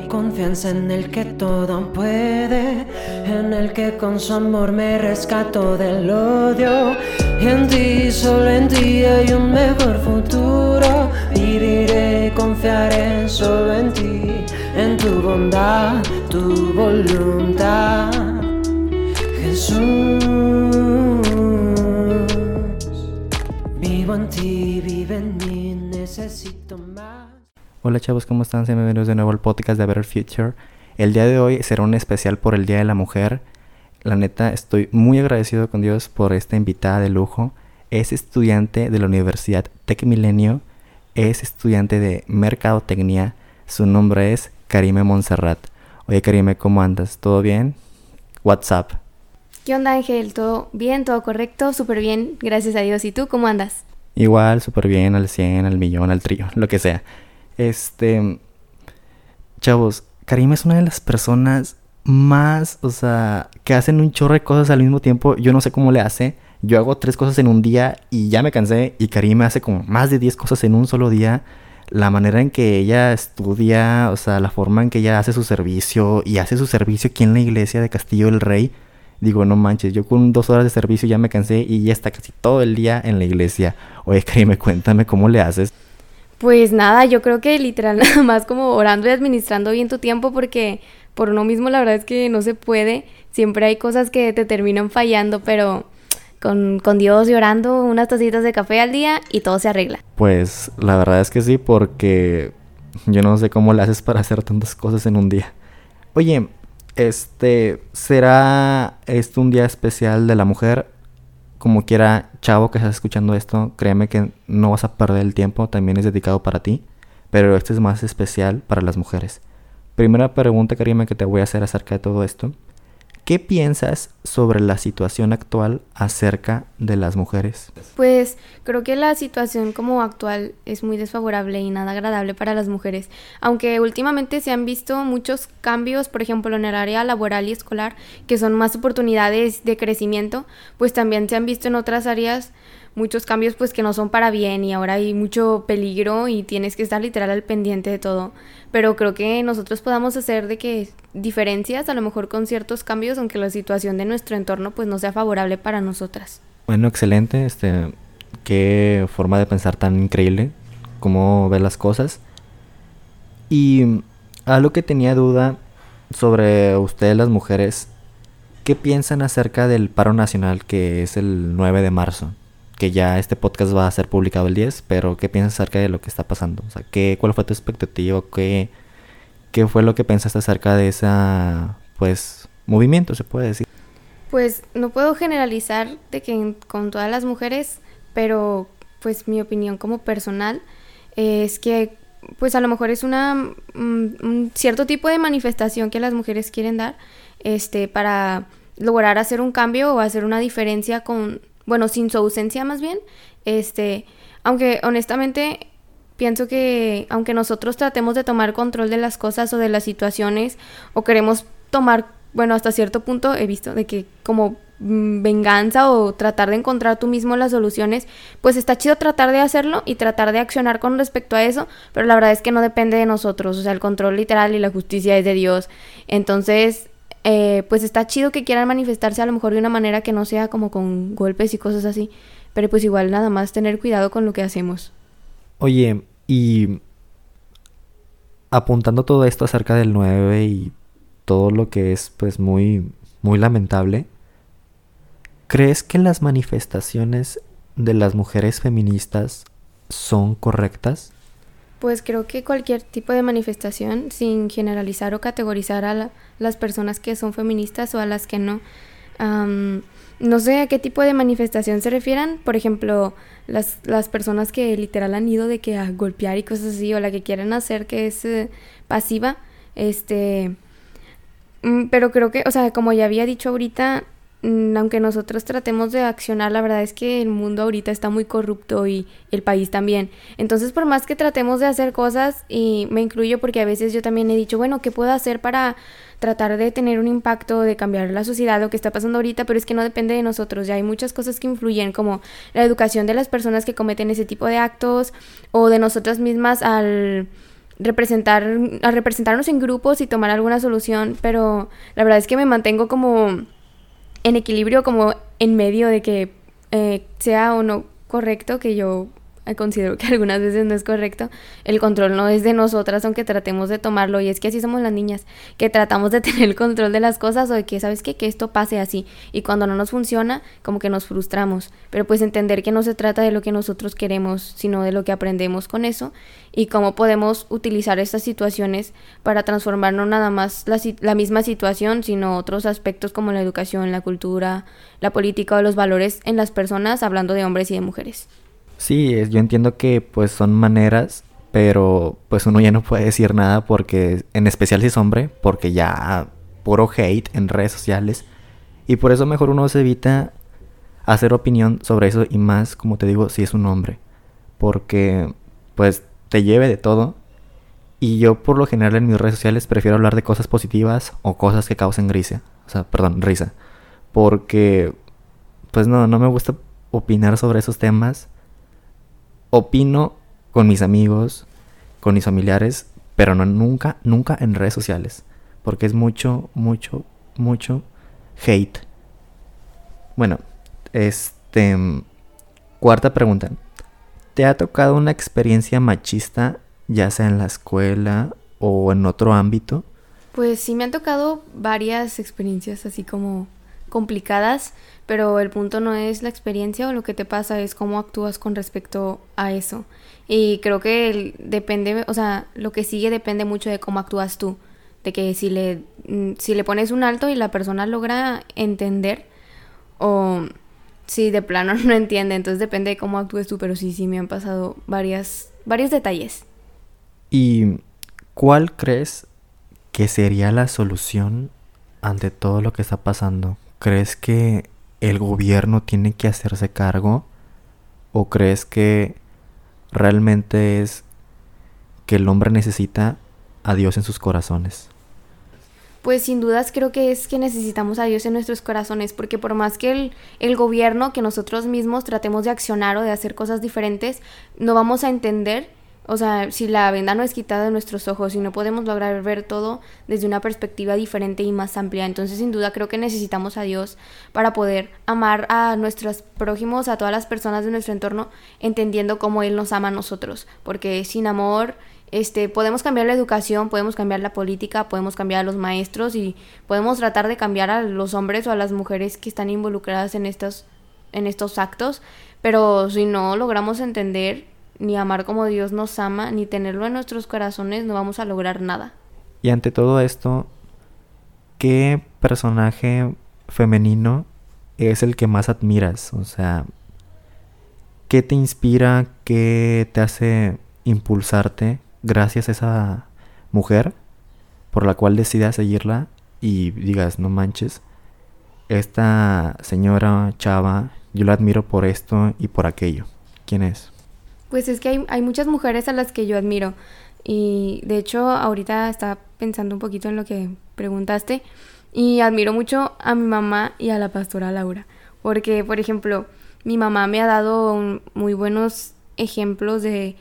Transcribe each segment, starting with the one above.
confianza en el que todo puede, en el que con su amor me rescató del odio. Y en ti, solo en ti hay un mejor futuro. Viviré, confiaré solo en ti, en tu bondad, tu voluntad. Jesús, vivo en ti, Hola chavos, ¿cómo están? Sean bienvenidos de nuevo al podcast de Better Future. El día de hoy será un especial por el Día de la Mujer. La neta, estoy muy agradecido con Dios por esta invitada de lujo. Es estudiante de la Universidad Tec Milenio. Es estudiante de Mercadotecnia. Su nombre es Karime Montserrat. Oye Karime, ¿cómo andas? ¿Todo bien? WhatsApp. ¿Qué onda Ángel? ¿Todo bien? ¿Todo correcto? Súper bien, gracias a Dios. ¿Y tú cómo andas? Igual, súper bien, al 100, al millón, al trillo, lo que sea. Este. Chavos, Karim es una de las personas más, o sea, que hacen un chorro de cosas al mismo tiempo. Yo no sé cómo le hace. Yo hago tres cosas en un día y ya me cansé. Y Karim hace como más de diez cosas en un solo día. La manera en que ella estudia, o sea, la forma en que ella hace su servicio y hace su servicio aquí en la iglesia de Castillo del Rey. Digo, no manches, yo con dos horas de servicio ya me cansé y ya está casi todo el día en la iglesia. Oye, Karim, cuéntame cómo le haces. Pues nada, yo creo que literal nada más como orando y administrando bien tu tiempo porque por uno mismo la verdad es que no se puede. Siempre hay cosas que te terminan fallando, pero con, con Dios y orando unas tacitas de café al día y todo se arregla. Pues la verdad es que sí, porque yo no sé cómo le haces para hacer tantas cosas en un día. Oye, este, ¿será esto un día especial de la mujer? Como quiera, chavo que estás escuchando esto, créeme que no vas a perder el tiempo, también es dedicado para ti, pero este es más especial para las mujeres. Primera pregunta, Karima, que te voy a hacer acerca de todo esto. ¿Qué piensas sobre la situación actual acerca de las mujeres? Pues creo que la situación como actual es muy desfavorable y nada agradable para las mujeres. Aunque últimamente se han visto muchos cambios, por ejemplo, en el área laboral y escolar, que son más oportunidades de crecimiento, pues también se han visto en otras áreas muchos cambios pues que no son para bien y ahora hay mucho peligro y tienes que estar literal al pendiente de todo. Pero creo que nosotros podamos hacer de que diferencias a lo mejor con ciertos cambios aunque la situación de nuestro entorno pues no sea favorable para nosotras. Bueno, excelente, este qué forma de pensar tan increíble, cómo ver las cosas. Y algo que tenía duda sobre ustedes las mujeres, ¿qué piensan acerca del paro nacional que es el 9 de marzo? Que ya este podcast va a ser publicado el 10, pero ¿qué piensas acerca de lo que está pasando? O sea, ¿qué, ¿cuál fue tu expectativa? ¿Qué, ¿Qué fue lo que pensaste acerca de ese, pues, movimiento, se puede decir? Pues no puedo generalizar de que con todas las mujeres, pero pues mi opinión como personal es que pues a lo mejor es una mm, un cierto tipo de manifestación que las mujeres quieren dar este para lograr hacer un cambio o hacer una diferencia con bueno, sin su ausencia más bien, este, aunque honestamente pienso que aunque nosotros tratemos de tomar control de las cosas o de las situaciones o queremos tomar, bueno, hasta cierto punto he visto de que como mm, venganza o tratar de encontrar tú mismo las soluciones, pues está chido tratar de hacerlo y tratar de accionar con respecto a eso, pero la verdad es que no depende de nosotros, o sea, el control literal y la justicia es de Dios. Entonces, eh, pues está chido que quieran manifestarse a lo mejor de una manera que no sea como con golpes y cosas así, pero pues igual nada más tener cuidado con lo que hacemos. Oye, y apuntando todo esto acerca del 9 y todo lo que es pues muy muy lamentable, ¿crees que las manifestaciones de las mujeres feministas son correctas? Pues creo que cualquier tipo de manifestación, sin generalizar o categorizar a las personas que son feministas o a las que no, no sé a qué tipo de manifestación se refieran. Por ejemplo, las, las personas que literal han ido de que a golpear y cosas así, o la que quieren hacer que es eh, pasiva, este... Mm, pero creo que, o sea, como ya había dicho ahorita, aunque nosotros tratemos de accionar, la verdad es que el mundo ahorita está muy corrupto y el país también. Entonces, por más que tratemos de hacer cosas, y me incluyo porque a veces yo también he dicho, bueno, ¿qué puedo hacer para tratar de tener un impacto, de cambiar la sociedad, lo que está pasando ahorita? Pero es que no depende de nosotros, ya hay muchas cosas que influyen, como la educación de las personas que cometen ese tipo de actos, o de nosotras mismas al representar, a representarnos en grupos y tomar alguna solución, pero la verdad es que me mantengo como en equilibrio, como en medio de que eh, sea o no correcto que yo considero que algunas veces no es correcto, el control no es de nosotras, aunque tratemos de tomarlo, y es que así somos las niñas, que tratamos de tener el control de las cosas o de que, ¿sabes qué? Que esto pase así, y cuando no nos funciona, como que nos frustramos, pero pues entender que no se trata de lo que nosotros queremos, sino de lo que aprendemos con eso, y cómo podemos utilizar estas situaciones para transformar no nada más la, la misma situación, sino otros aspectos como la educación, la cultura, la política o los valores en las personas, hablando de hombres y de mujeres. Sí, yo entiendo que pues son maneras, pero pues uno ya no puede decir nada porque, en especial si es hombre, porque ya puro hate en redes sociales. Y por eso mejor uno se evita hacer opinión sobre eso y más, como te digo, si es un hombre. Porque pues te lleve de todo. Y yo por lo general en mis redes sociales prefiero hablar de cosas positivas o cosas que causen risa. O sea, perdón, risa. Porque pues no, no me gusta opinar sobre esos temas opino con mis amigos, con mis familiares, pero no nunca, nunca en redes sociales. Porque es mucho, mucho, mucho hate. Bueno, este... Cuarta pregunta. ¿Te ha tocado una experiencia machista, ya sea en la escuela o en otro ámbito? Pues sí me han tocado varias experiencias así como complicadas, pero el punto no es la experiencia o lo que te pasa, es cómo actúas con respecto a eso. Y creo que depende, o sea, lo que sigue depende mucho de cómo actúas tú, de que si le, mm, si le pones un alto y la persona logra entender o si de plano no entiende, entonces depende de cómo actúes tú, pero sí, sí me han pasado varias, varios detalles. ¿Y cuál crees que sería la solución ante todo lo que está pasando? ¿Crees que el gobierno tiene que hacerse cargo? ¿O crees que realmente es que el hombre necesita a Dios en sus corazones? Pues sin dudas creo que es que necesitamos a Dios en nuestros corazones, porque por más que el, el, gobierno, que nosotros mismos tratemos de accionar o de hacer cosas diferentes, no vamos a entender o sea, si la venda no es quitada de nuestros ojos y no podemos lograr ver todo desde una perspectiva diferente y más amplia, entonces sin duda creo que necesitamos a Dios para poder amar a nuestros prójimos, a todas las personas de nuestro entorno, entendiendo cómo Él nos ama a nosotros, porque sin amor este, podemos cambiar la educación, podemos cambiar la política, podemos cambiar a los maestros y podemos tratar de cambiar a los hombres o a las mujeres que están involucradas en estos, en estos actos, pero si no logramos entender ni amar como Dios nos ama, ni tenerlo en nuestros corazones, no vamos a lograr nada. Y ante todo esto, ¿qué personaje femenino es el que más admiras? O sea, ¿qué te inspira? ¿Qué te hace impulsarte gracias a esa mujer por la cual decidas seguirla y digas, no manches, esta señora chava, yo la admiro por esto y por aquello? ¿Quién es? Pues es que hay, hay muchas mujeres a las que yo admiro. Y de hecho, ahorita estaba pensando un poquito en lo que preguntaste. Y admiro mucho a mi mamá y a la pastora Laura. Porque, por ejemplo, mi mamá me ha dado muy buenos ejemplos de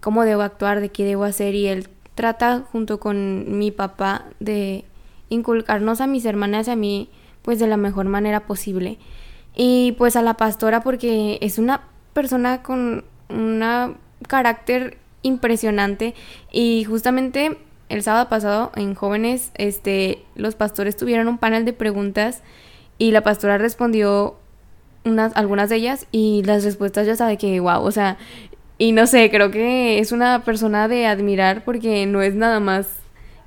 cómo debo actuar, de qué debo hacer. Y él trata, junto con mi papá, de inculcarnos a mis hermanas y a mí, pues de la mejor manera posible. Y pues a la pastora, porque es una persona con un carácter impresionante y justamente el sábado pasado en jóvenes este los pastores tuvieron un panel de preguntas y la pastora respondió unas algunas de ellas y las respuestas ya sabe que wow, o sea, y no sé, creo que es una persona de admirar porque no es nada más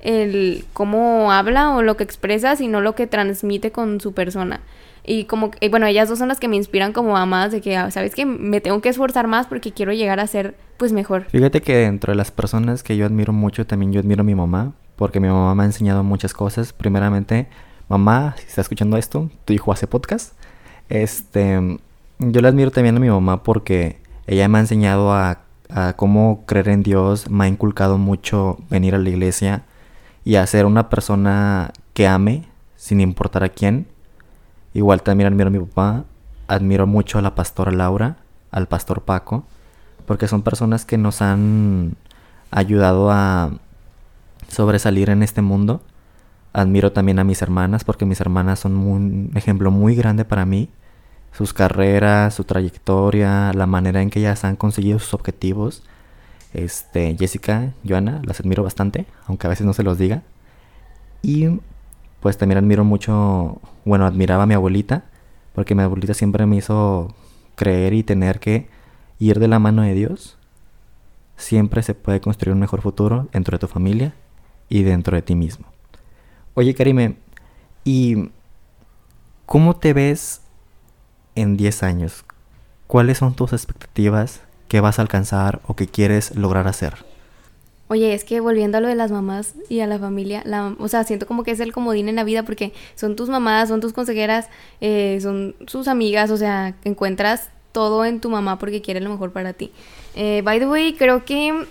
el cómo habla o lo que expresa, sino lo que transmite con su persona. Y como, bueno, ellas dos son las que me inspiran como amadas de que, ah, ¿sabes que Me tengo que esforzar más porque quiero llegar a ser, pues, mejor. Fíjate que dentro de las personas que yo admiro mucho, también yo admiro a mi mamá, porque mi mamá me ha enseñado muchas cosas. Primeramente, mamá, si está escuchando esto, tu hijo hace podcast. Este, yo le admiro también a mi mamá porque ella me ha enseñado a, a cómo creer en Dios, me ha inculcado mucho venir a la iglesia y a ser una persona que ame, sin importar a quién Igual también admiro a mi papá, admiro mucho a la pastora Laura, al pastor Paco, porque son personas que nos han ayudado a sobresalir en este mundo. Admiro también a mis hermanas porque mis hermanas son un ejemplo muy grande para mí. Sus carreras, su trayectoria, la manera en que ellas han conseguido sus objetivos. Este, Jessica, Joana, las admiro bastante, aunque a veces no se los diga. Y pues también admiro mucho, bueno, admiraba a mi abuelita, porque mi abuelita siempre me hizo creer y tener que ir de la mano de Dios. Siempre se puede construir un mejor futuro dentro de tu familia y dentro de ti mismo. Oye, Karime, ¿y cómo te ves en 10 años? ¿Cuáles son tus expectativas? ¿Qué vas a alcanzar o qué quieres lograr hacer? Oye, es que volviendo a lo de las mamás y a la familia, la, o sea, siento como que es el comodín en la vida porque son tus mamás, son tus consejeras, eh, son sus amigas, o sea, encuentras todo en tu mamá porque quiere lo mejor para ti. Eh, by the way, creo que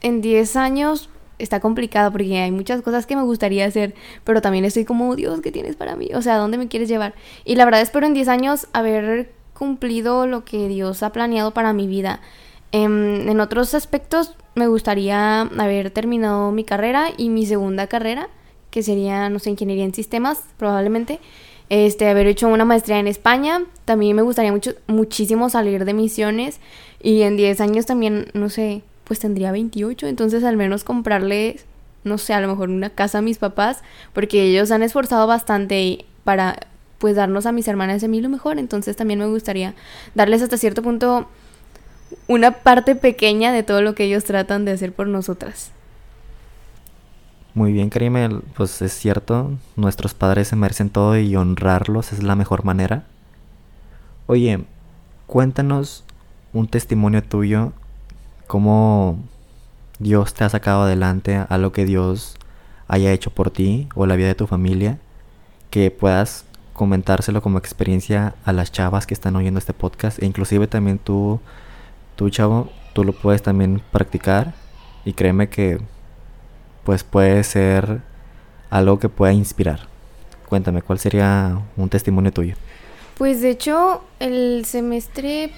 en 10 años está complicado porque hay muchas cosas que me gustaría hacer, pero también estoy como, Dios, ¿qué tienes para mí? O sea, ¿dónde me quieres llevar? Y la verdad espero en 10 años haber cumplido lo que Dios ha planeado para mi vida. En, em, en otros aspectos me gustaría haber terminado mi carrera y mi segunda carrera, que sería, no sé, ingeniería en sistemas, probablemente. Este, haber hecho una maestría en España. También me gustaría mucho, muchísimo salir de misiones. Y en 10 años también, no sé, pues tendría 28, entonces al menos comprarle, no sé, a lo mejor una casa a mis papás, porque ellos han esforzado bastante para pues darnos a mis hermanas y a mí lo mejor, entonces también me gustaría darles hasta cierto punto una parte pequeña de todo lo que ellos tratan de hacer por nosotras. Muy bien, Karime, pues es cierto, nuestros padres se merecen todo y honrarlos es la mejor manera. Oye, cuéntanos un testimonio tuyo cómo Dios te ha sacado adelante a lo que Dios haya hecho por ti o la vida de tu familia, que puedas comentárselo como experiencia a las chavas que están oyendo este podcast e inclusive también tú, tú chavo, tú lo puedes también practicar y créeme que pues puede ser algo que pueda inspirar. Cuéntame, ¿cuál sería un testimonio tuyo? Pues de hecho, el semestre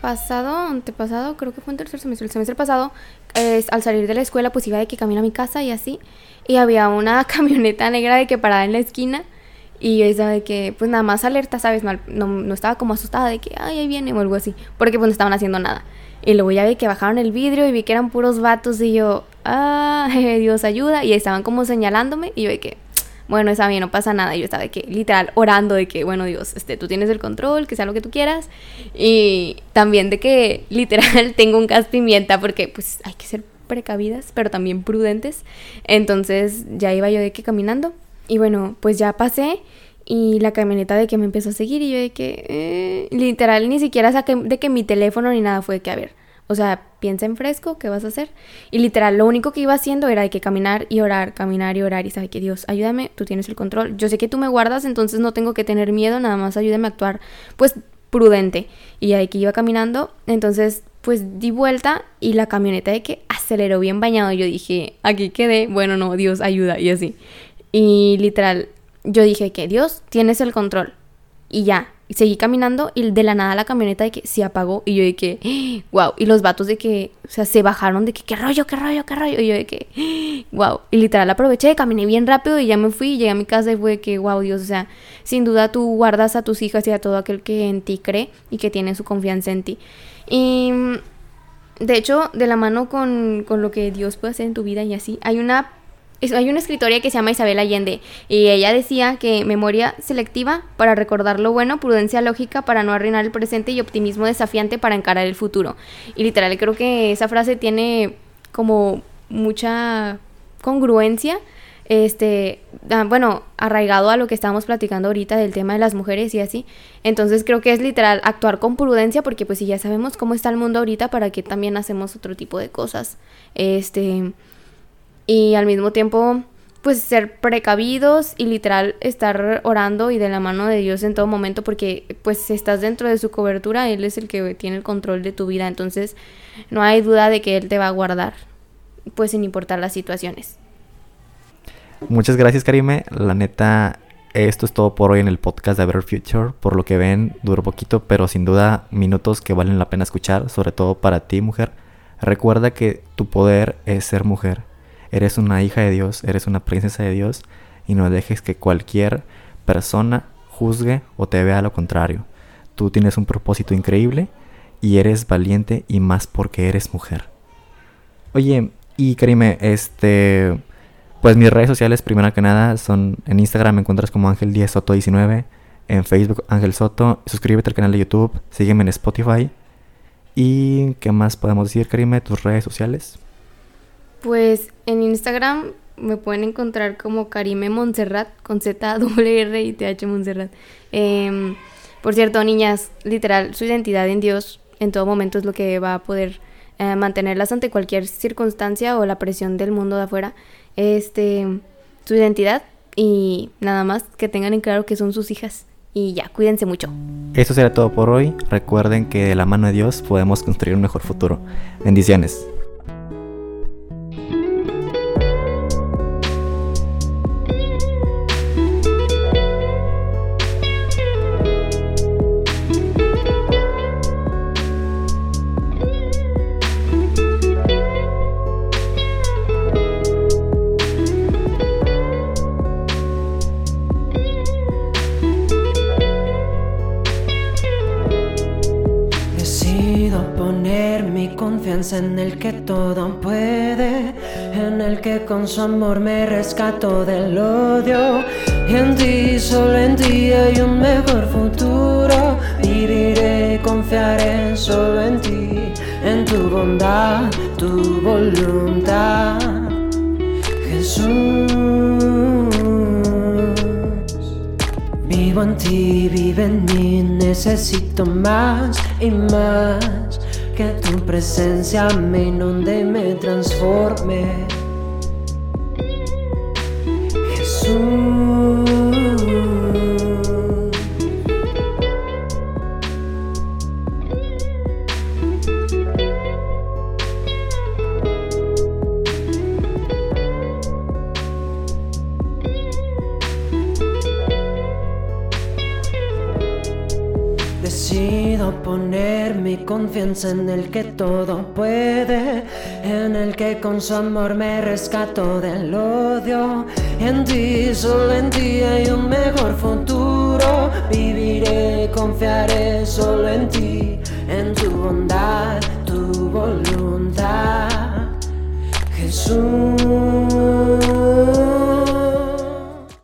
pasado, antepasado, creo que fue en tercer semestre, el semestre pasado, al salir de la escuela, pues iba de que camino a mi casa y así. Y había una camioneta negra de que parada en la esquina. Y yo estaba de que, pues nada más alerta, ¿sabes? No, no estaba como asustada de que, ay, ahí viene o algo así. Porque pues no estaban haciendo nada. Y luego ya vi que bajaron el vidrio y vi que eran puros vatos y yo, ah, Dios ayuda. Y estaban como señalándome y yo de que, bueno, está bien, no pasa nada. Yo estaba de que, literal, orando de que, bueno, Dios, este, tú tienes el control, que sea lo que tú quieras. Y también de que, literal, tengo un gas pimienta porque, pues, hay que ser precavidas, pero también prudentes. Entonces, ya iba yo de que caminando. Y bueno, pues ya pasé y la camioneta de que me empezó a seguir y yo de que, eh, literal, ni siquiera saqué de que mi teléfono ni nada fue de que, a ver, o sea, piensa en fresco, ¿qué vas a hacer? Y literal, lo único que iba haciendo era de que caminar y orar, caminar y orar y sabe que Dios, ayúdame, tú tienes el control. Yo sé que tú me guardas, entonces no tengo que tener miedo, nada más ayúdame a actuar, pues, prudente. Y ahí que iba caminando, entonces, pues, di vuelta y la camioneta de que aceleró bien bañado. Yo dije, aquí quedé, bueno, no, Dios, ayuda, y así. Y literal, yo dije que Dios, tienes el control. Y ya, y seguí caminando y de la nada la camioneta de que se apagó y yo de que, wow, y los vatos de que, o sea, se bajaron de que, qué rollo, qué rollo, qué rollo, y yo de que, wow, y literal aproveché, caminé bien rápido y ya me fui, llegué a mi casa y fue de que, wow, Dios, o sea, sin duda tú guardas a tus hijas y a todo aquel que en ti cree y que tiene su confianza en ti. Y de hecho, de la mano con, con lo que Dios puede hacer en tu vida y así, hay una hay una escritoria que se llama Isabel Allende y ella decía que memoria selectiva para recordar lo bueno, prudencia lógica para no arruinar el presente y optimismo desafiante para encarar el futuro. Y literal creo que esa frase tiene como mucha congruencia este, ah, bueno, arraigado a lo que estábamos platicando ahorita del tema de las mujeres y así. Entonces creo que es literal actuar con prudencia porque pues si ya sabemos cómo está el mundo ahorita, para que también hacemos otro tipo de cosas. Este, y al mismo tiempo pues ser precavidos y literal estar orando y de la mano de Dios en todo momento porque pues estás dentro de su cobertura, Él es el que tiene el control de tu vida, entonces no hay duda de que Él te va a guardar, pues sin importar las situaciones. Muchas gracias Karime, la neta esto es todo por hoy en el podcast de Better Future, por lo que ven duró poquito, pero sin duda minutos que valen la pena escuchar, sobre todo para ti mujer Recuerda que tu poder es ser mujer. Eres una hija de Dios, eres una princesa de Dios y no dejes que cualquier persona juzgue o te vea lo contrario. Tú tienes un propósito increíble y eres valiente y más porque eres mujer. Oye, y Karime, este, pues mis redes sociales, primero que nada, son en Instagram me encuentras como Ángel 10 Soto 19, en Facebook Ángel Soto, suscríbete al canal de YouTube, sígueme en Spotify. ¿Y qué más podemos decir, Karime, tus redes sociales? Pues en Instagram me pueden encontrar como Karime Montserrat con Z W R y T H Montserrat. Em, por cierto, niñas, literal, su identidad en Dios en todo momento es lo que va a poder eh, mantenerlas ante cualquier circunstancia o la presión del mundo de afuera. Este, su identidad y nada más que tengan en claro que son sus hijas. Y ya, cuídense mucho. Eso será todo por hoy. Recuerden que de la mano de Dios podemos construir un mejor futuro. Bendiciones. En el que todo puede, en el que con su amor me rescato del odio. Y en ti, solo en ti hay un mejor futuro. Viviré, confiaré solo en ti, en tu bondad, tu voluntad. Jesús, vivo en ti, vive en mí, necesito más y más que tu presencia me inunde y me transforme. Jesús. Confianza en el que todo puede, en el que con su amor me rescato del odio. En ti, solo en ti hay un mejor futuro. Viviré, confiaré solo en ti, en tu bondad, tu voluntad. Jesús.